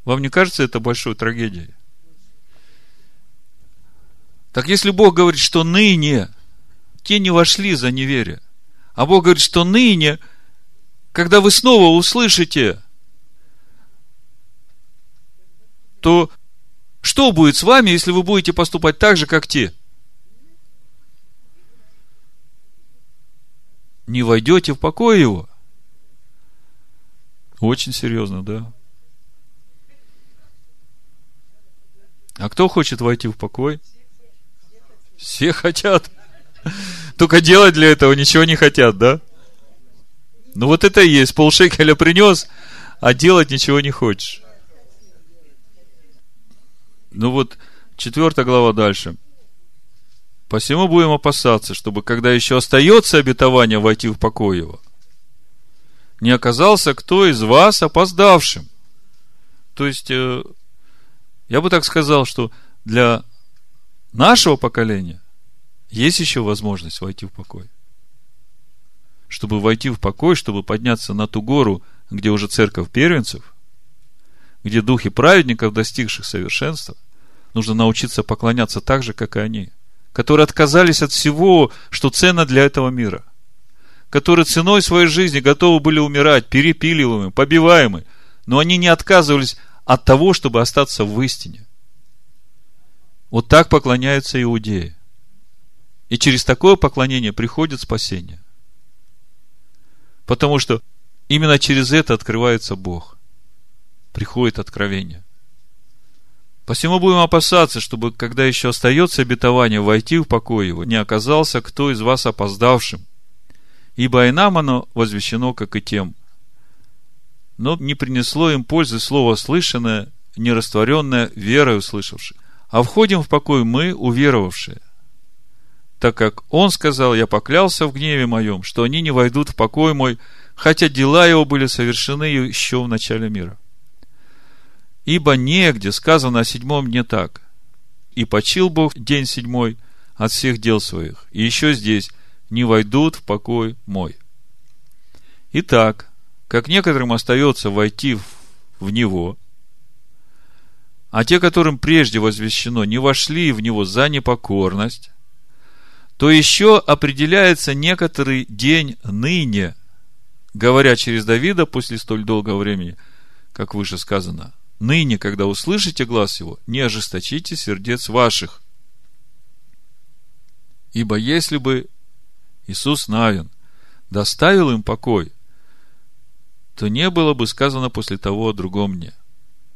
Вам не кажется это большой трагедией? Так если Бог говорит, что ныне те не вошли за неверие, а Бог говорит, что ныне, когда вы снова услышите, то что будет с вами, если вы будете поступать так же, как те? Не войдете в покой его? Очень серьезно, да. А кто хочет войти в покой? Все хотят. Только делать для этого ничего не хотят, да? Ну вот это и есть. Полшекеля принес, а делать ничего не хочешь. Ну вот, четвертая глава дальше. Посему будем опасаться, чтобы, когда еще остается обетование войти в покой его, не оказался кто из вас опоздавшим. То есть, э, я бы так сказал, что для нашего поколения есть еще возможность войти в покой. Чтобы войти в покой, чтобы подняться на ту гору, где уже церковь первенцев, где духи праведников, достигших совершенства, нужно научиться поклоняться так же, как и они, которые отказались от всего, что ценно для этого мира, которые ценой своей жизни готовы были умирать, перепиливаемы, побиваемы, но они не отказывались от того, чтобы остаться в истине. Вот так поклоняются иудеи. И через такое поклонение приходит спасение. Потому что именно через это открывается Бог. Приходит откровение. Посему будем опасаться, чтобы, когда еще остается обетование войти в покой его, не оказался кто из вас опоздавшим. Ибо и нам оно возвещено, как и тем но не принесло им пользы слово слышанное, не растворенное верой услышавших. А входим в покой мы, уверовавшие. Так как он сказал, я поклялся в гневе моем, что они не войдут в покой мой, хотя дела его были совершены еще в начале мира. Ибо негде сказано о седьмом дне так. И почил Бог день седьмой от всех дел своих. И еще здесь не войдут в покой мой. Итак, как некоторым остается войти в него, а те, которым прежде возвещено, не вошли в него за непокорность, то еще определяется некоторый день ныне, говоря через Давида после столь долгого времени, как выше сказано, ныне, когда услышите глаз его, не ожесточите сердец ваших. Ибо если бы Иисус Навин доставил им покой, то не было бы сказано после того о другом мне.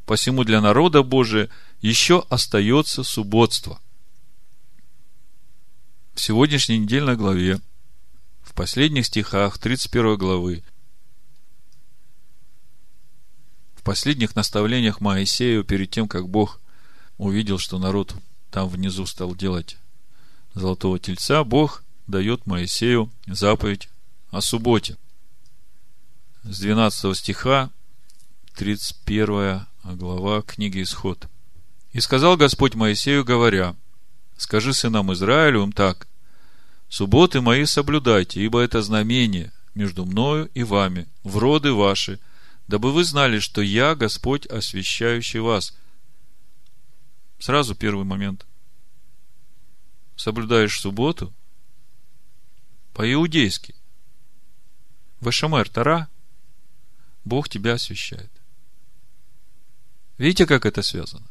Посему для народа Божия еще остается субботство. В сегодняшней недельной главе, в последних стихах 31 главы, в последних наставлениях Моисею перед тем, как Бог увидел, что народ там внизу стал делать золотого тельца, Бог дает Моисею заповедь о субботе. С 12 стиха 31 глава книги Исход. «И сказал Господь Моисею, говоря, скажи сынам Израилевым так, субботы мои соблюдайте, ибо это знамение между мною и вами, в роды ваши, дабы вы знали, что я Господь, освящающий вас». Сразу первый момент. Соблюдаешь субботу по-иудейски. Вашамер Тара, Бог тебя освящает. Видите, как это связано?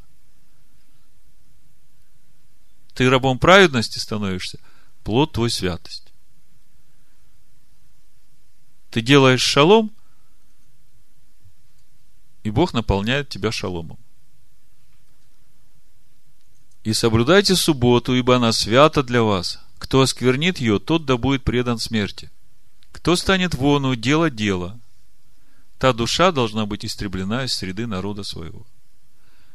Ты рабом праведности становишься, плод твой святость. Ты делаешь шалом, и Бог наполняет тебя шаломом. И соблюдайте субботу, ибо она свята для вас. Кто осквернит ее, тот да будет предан смерти. Кто станет вону делать дело, та душа должна быть истреблена из среды народа своего.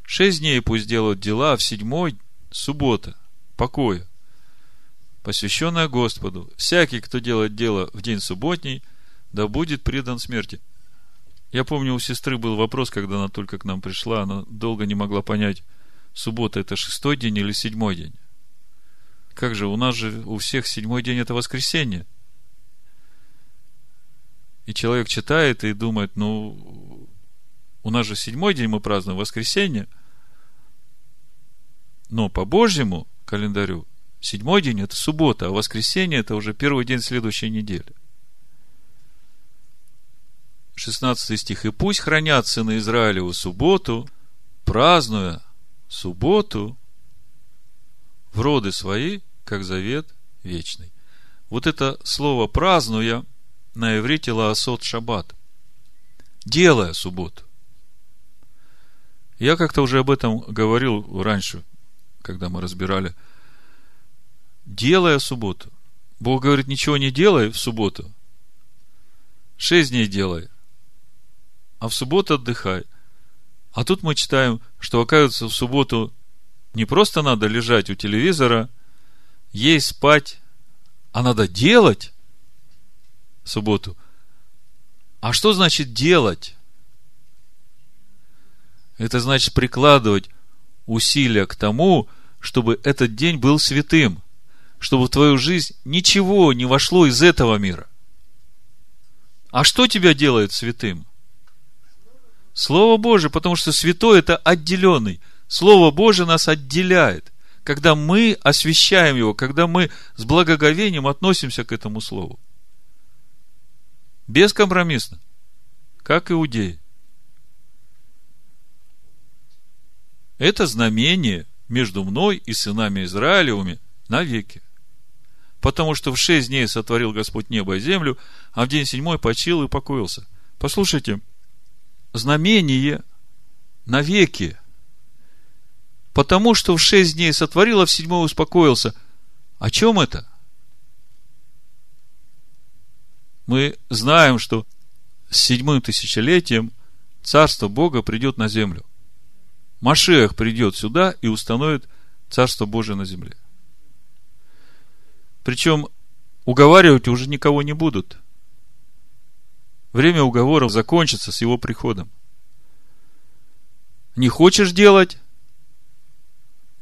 Шесть дней пусть делают дела, а в седьмой – суббота, покоя, посвященная Господу. Всякий, кто делает дело в день субботний, да будет предан смерти. Я помню, у сестры был вопрос, когда она только к нам пришла, она долго не могла понять, суббота это шестой день или седьмой день. Как же, у нас же у всех седьмой день это воскресенье. И человек читает и думает, ну, у нас же седьмой день мы празднуем воскресенье – но по Божьему календарю седьмой день – это суббота, а воскресенье – это уже первый день следующей недели. 16 стих. «И пусть хранят сыны Израилеву субботу, празднуя субботу в роды свои, как завет вечный». Вот это слово «празднуя» на иврите лаосот шаббат. Делая субботу. Я как-то уже об этом говорил раньше когда мы разбирали, делая субботу. Бог говорит, ничего не делай в субботу. Шесть дней делай. А в субботу отдыхай. А тут мы читаем, что, оказывается, в субботу не просто надо лежать у телевизора, есть, спать, а надо делать в субботу. А что значит делать? Это значит прикладывать усилия к тому, чтобы этот день был святым, чтобы в твою жизнь ничего не вошло из этого мира. А что тебя делает святым? Слово Божие, потому что святой это отделенный. Слово Божие нас отделяет. Когда мы освящаем его, когда мы с благоговением относимся к этому слову. Бескомпромиссно. Как иудеи. Это знамение между мной и сынами Израилевыми навеки. Потому что в шесть дней сотворил Господь небо и землю, а в день седьмой почил и покоился. Послушайте, знамение навеки. Потому что в шесть дней сотворил, а в седьмой успокоился. О чем это? Мы знаем, что с седьмым тысячелетием Царство Бога придет на землю. Машех придет сюда и установит Царство Божие на земле. Причем уговаривать уже никого не будут. Время уговоров закончится с его приходом. Не хочешь делать?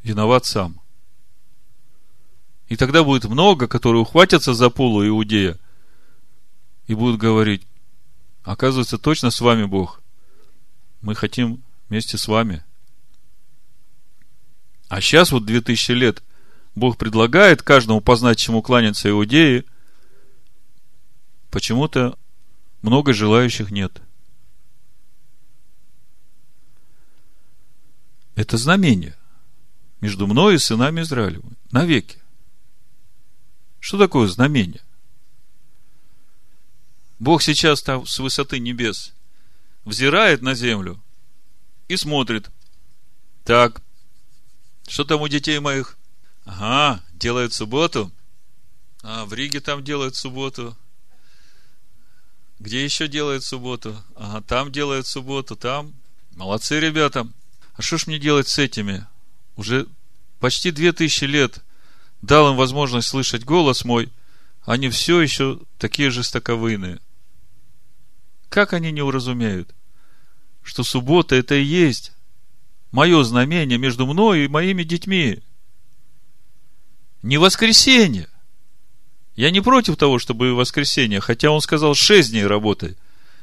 Виноват сам. И тогда будет много, которые ухватятся за полу Иудея и будут говорить, оказывается, точно с вами Бог. Мы хотим вместе с вами – а сейчас вот 2000 лет Бог предлагает каждому познать, чему кланяться иудеи. Почему-то много желающих нет. Это знамение между мной и сынами Израилевыми навеки. Что такое знамение? Бог сейчас там с высоты небес взирает на землю и смотрит. Так, что там у детей моих? Ага, делают субботу. А в Риге там делают субботу. Где еще делают субботу? Ага, там делают субботу, там. Молодцы ребята. А что ж мне делать с этими? Уже почти две тысячи лет дал им возможность слышать голос мой, они все еще такие жестоковыйные. Как они не уразумеют, что суббота это и есть мое знамение между мной и моими детьми. Не воскресенье. Я не против того, чтобы воскресенье, хотя он сказал шесть дней работай.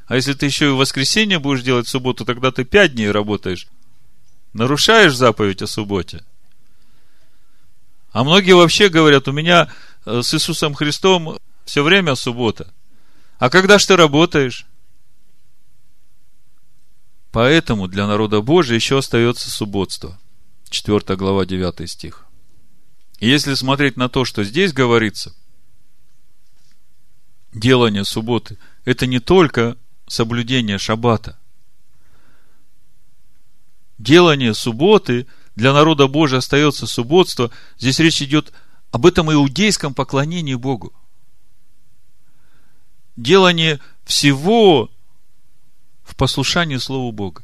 А если ты еще и в воскресенье будешь делать субботу, тогда ты пять дней работаешь. Нарушаешь заповедь о субботе. А многие вообще говорят, у меня э, с Иисусом Христом все время суббота. А когда ж ты работаешь? Поэтому для народа Божия еще остается субботство. 4 глава, 9 стих. И если смотреть на то, что здесь говорится, делание субботы, это не только соблюдение шаббата. Делание субботы для народа Божия остается субботство. Здесь речь идет об этом иудейском поклонении Богу. Делание всего в послушании Слову Бога.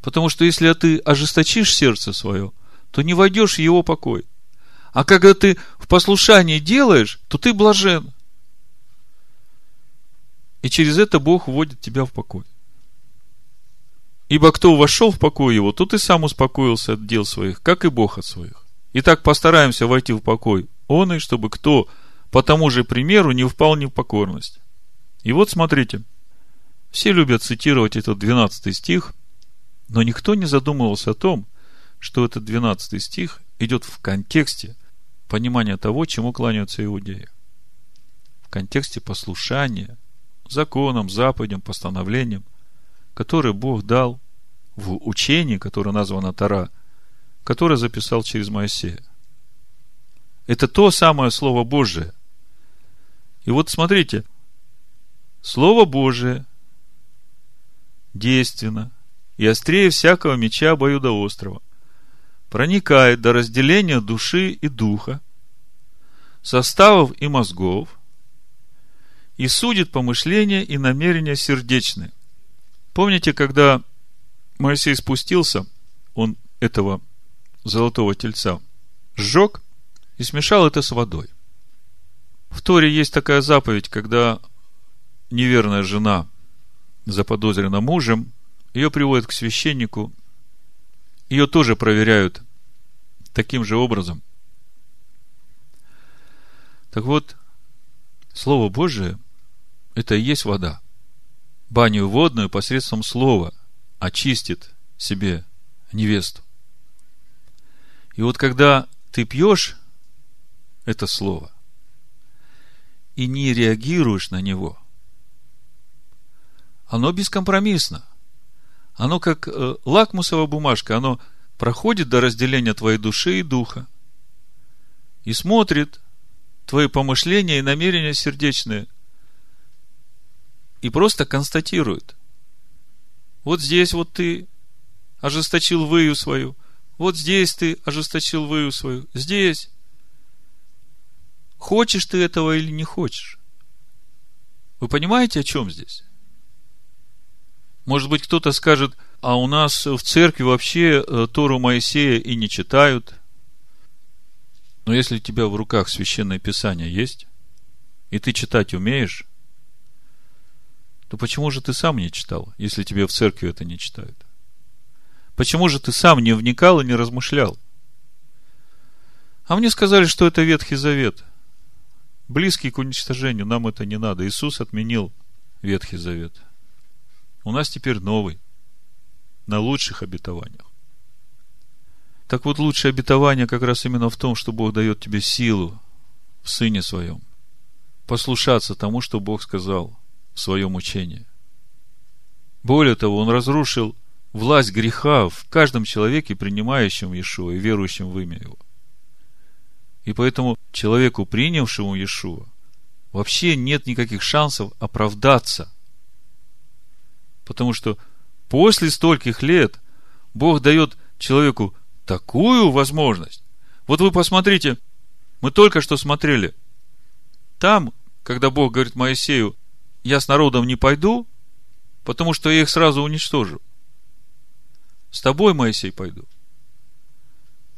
Потому что если ты ожесточишь сердце свое, то не войдешь в его покой. А когда ты в послушании делаешь, то ты блажен. И через это Бог вводит тебя в покой. Ибо кто вошел в покой его, тот и сам успокоился от дел своих, как и Бог от своих. Итак, постараемся войти в покой он, и чтобы кто по тому же примеру не впал не в покорность. И вот смотрите, все любят цитировать этот 12 стих, но никто не задумывался о том, что этот 12 стих идет в контексте понимания того, чему кланяются иудеи. В контексте послушания законам, заповедям, постановлениям, которые Бог дал в учении, которое названо Тара, которое записал через Моисея. Это то самое Слово Божие. И вот смотрите, Слово Божие действенно и острее всякого меча обоюдоострого, проникает до разделения души и духа, составов и мозгов, и судит помышления и намерения сердечные. Помните, когда Моисей спустился, он этого золотого тельца сжег и смешал это с водой. В Торе есть такая заповедь, когда неверная жена заподозрена мужем, ее приводят к священнику, ее тоже проверяют таким же образом. Так вот, Слово Божие – это и есть вода. Баню водную посредством слова очистит себе невесту. И вот когда ты пьешь это слово и не реагируешь на него – оно бескомпромиссно. Оно как э, лакмусовая бумажка, оно проходит до разделения твоей души и духа и смотрит твои помышления и намерения сердечные и просто констатирует. Вот здесь вот ты ожесточил выю свою, вот здесь ты ожесточил выю свою, здесь. Хочешь ты этого или не хочешь? Вы понимаете, о чем здесь? Может быть, кто-то скажет, а у нас в церкви вообще э, Тору Моисея и не читают. Но если у тебя в руках священное писание есть, и ты читать умеешь, то почему же ты сам не читал, если тебе в церкви это не читают? Почему же ты сам не вникал и не размышлял? А мне сказали, что это Ветхий Завет. Близкий к уничтожению, нам это не надо. Иисус отменил Ветхий Завет. У нас теперь новый, на лучших обетованиях. Так вот, лучшее обетование как раз именно в том, что Бог дает тебе силу в Сыне Своем, послушаться тому, что Бог сказал в своем учении. Более того, Он разрушил власть греха в каждом человеке, принимающем Иешуа и верующем в имя Его. И поэтому человеку, принявшему Иешуа, вообще нет никаких шансов оправдаться. Потому что после стольких лет Бог дает человеку такую возможность. Вот вы посмотрите, мы только что смотрели. Там, когда Бог говорит Моисею, я с народом не пойду, потому что я их сразу уничтожу. С тобой, Моисей, пойду.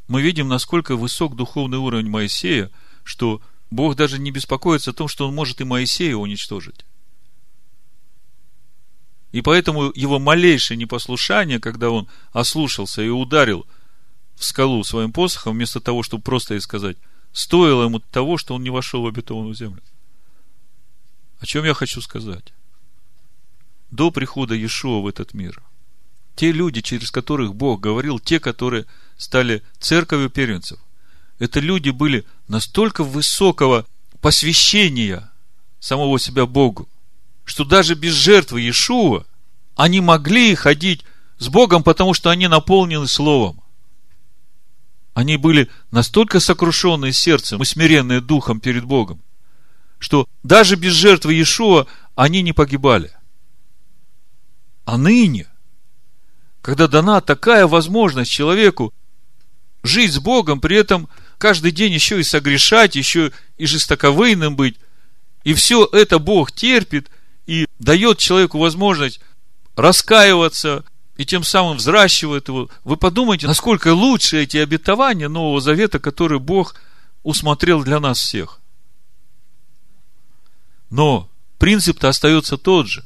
Мы видим, насколько высок духовный уровень Моисея, что Бог даже не беспокоится о том, что он может и Моисея уничтожить. И поэтому его малейшее непослушание, когда он ослушался и ударил в скалу своим посохом, вместо того, чтобы просто ей сказать, стоило ему того, что он не вошел в обетованную землю. О чем я хочу сказать? До прихода Иешуа в этот мир, те люди, через которых Бог говорил, те, которые стали церковью первенцев, это люди были настолько высокого посвящения самого себя Богу, что даже без жертвы Иешуа они могли ходить с Богом, потому что они наполнены Словом. Они были настолько сокрушенные сердцем и смиренные духом перед Богом, что даже без жертвы Иешуа они не погибали. А ныне, когда дана такая возможность человеку жить с Богом, при этом каждый день еще и согрешать, еще и жестоковыйным быть, и все это Бог терпит и дает человеку возможность раскаиваться, и тем самым взращивает его. Вы подумайте, насколько лучше эти обетования Нового Завета, которые Бог усмотрел для нас всех. Но принцип-то остается тот же.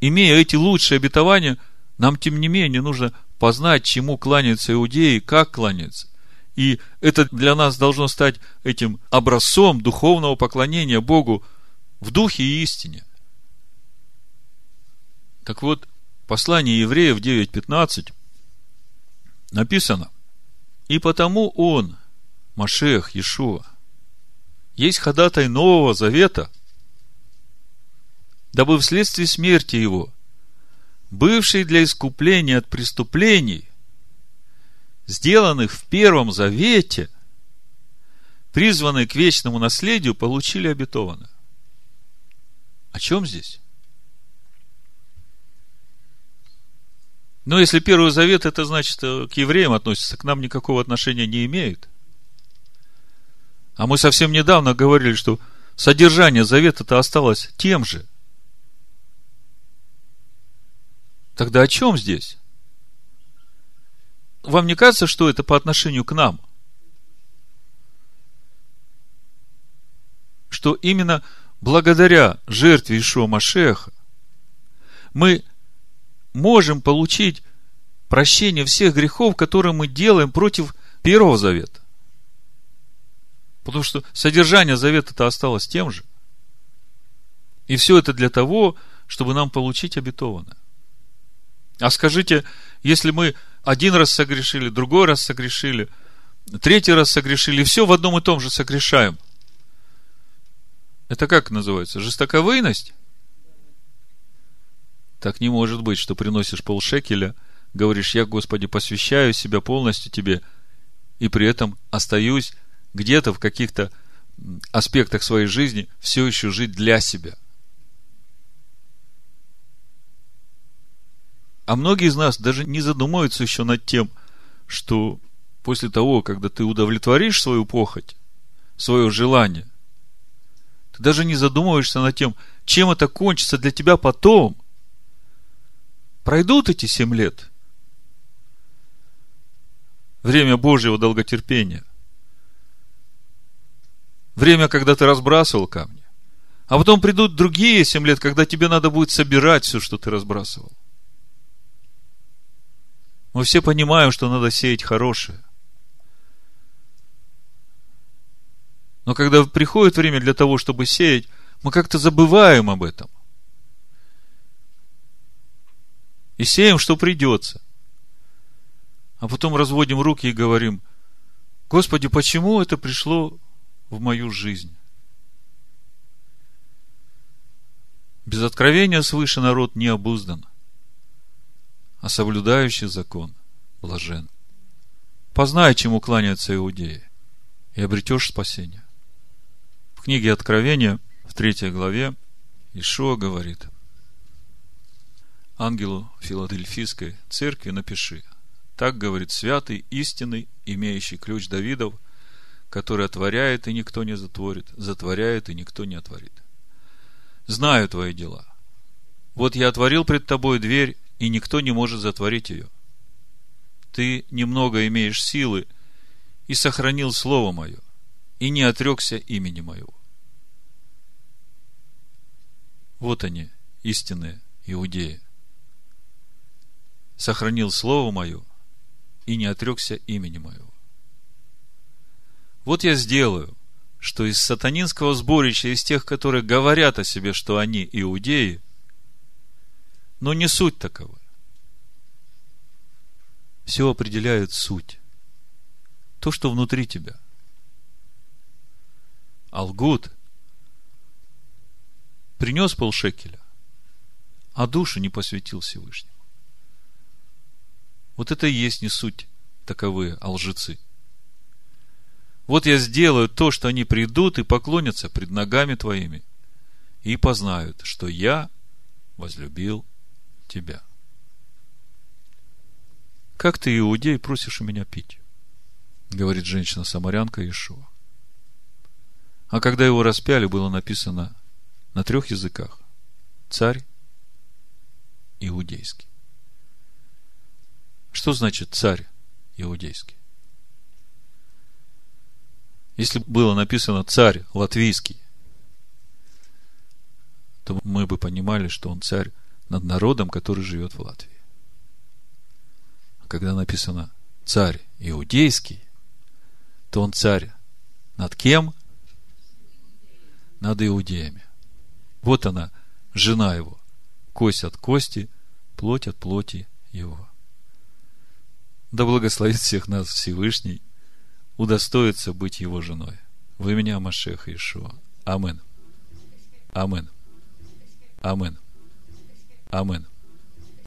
Имея эти лучшие обетования, нам, тем не менее, нужно познать, чему кланяются иудеи, как кланяются. И это для нас должно стать этим образцом духовного поклонения Богу в духе и истине. Так вот, послание евреев 9.15 написано, «И потому он, Машех Иешуа, есть ходатай Нового Завета, дабы вследствие смерти его, бывший для искупления от преступлений, сделанных в Первом Завете, призванные к вечному наследию, получили обетованное. О чем здесь? Но если Первый Завет, это значит, э, к евреям относится, к нам никакого отношения не имеет. А мы совсем недавно говорили, что содержание завета-то осталось тем же. Тогда о чем здесь? Вам не кажется, что это по отношению к нам? Что именно благодаря жертве Ишуа Машеха мы можем получить прощение всех грехов, которые мы делаем против Первого Завета. Потому что содержание Завета-то осталось тем же. И все это для того, чтобы нам получить обетованное. А скажите, если мы один раз согрешили, другой раз согрешили, третий раз согрешили, все в одном и том же согрешаем. Это как называется? Жестоковыйность? Так не может быть, что приносишь полшекеля, говоришь, я, Господи, посвящаю себя полностью Тебе, и при этом остаюсь где-то в каких-то аспектах своей жизни все еще жить для себя. А многие из нас даже не задумываются еще над тем, что после того, когда ты удовлетворишь свою похоть, свое желание, ты даже не задумываешься над тем, чем это кончится для тебя потом – Пройдут эти семь лет. Время Божьего долготерпения. Время, когда ты разбрасывал камни. А потом придут другие семь лет, когда тебе надо будет собирать все, что ты разбрасывал. Мы все понимаем, что надо сеять хорошее. Но когда приходит время для того, чтобы сеять, мы как-то забываем об этом. И сеем, что придется. А потом разводим руки и говорим, Господи, почему это пришло в мою жизнь? Без откровения свыше народ не обуздан, а соблюдающий закон блажен. Познай, чему кланяются иудеи, и обретешь спасение. В книге Откровения, в третьей главе, Ишуа говорит, ангелу Филадельфийской церкви напиши, так говорит святый, истинный, имеющий ключ Давидов, который отворяет, и никто не затворит, затворяет, и никто не отворит. Знаю твои дела. Вот я отворил пред тобой дверь, и никто не может затворить ее. Ты немного имеешь силы, и сохранил слово мое, и не отрекся имени моего. Вот они, истинные иудеи. Сохранил слово мое, и не отрекся имени моего. Вот я сделаю, что из сатанинского сборища, из тех, которые говорят о себе, что они иудеи, но не суть такова. Все определяет суть. То, что внутри тебя. Алгут принес полшекеля, а душу не посвятил Всевышнему. Вот это и есть не суть таковые алжецы – вот я сделаю то, что они придут и поклонятся пред ногами твоими, и познают, что я возлюбил тебя. Как ты, иудей, просишь у меня пить? Говорит женщина-самарянка Ишуа. А когда его распяли, было написано на трех языках. Царь иудейский. Что значит царь иудейский? Если было написано царь латвийский, то мы бы понимали, что он царь над народом, который живет в Латвии. А когда написано царь иудейский, то он царь над кем? Над иудеями. Вот она, жена его, кость от кости, плоть от плоти его. Да благословит всех нас Всевышний удостоится быть его женой. Вы меня, Машех Ишуа. Амин. Амин. Амин. Амин.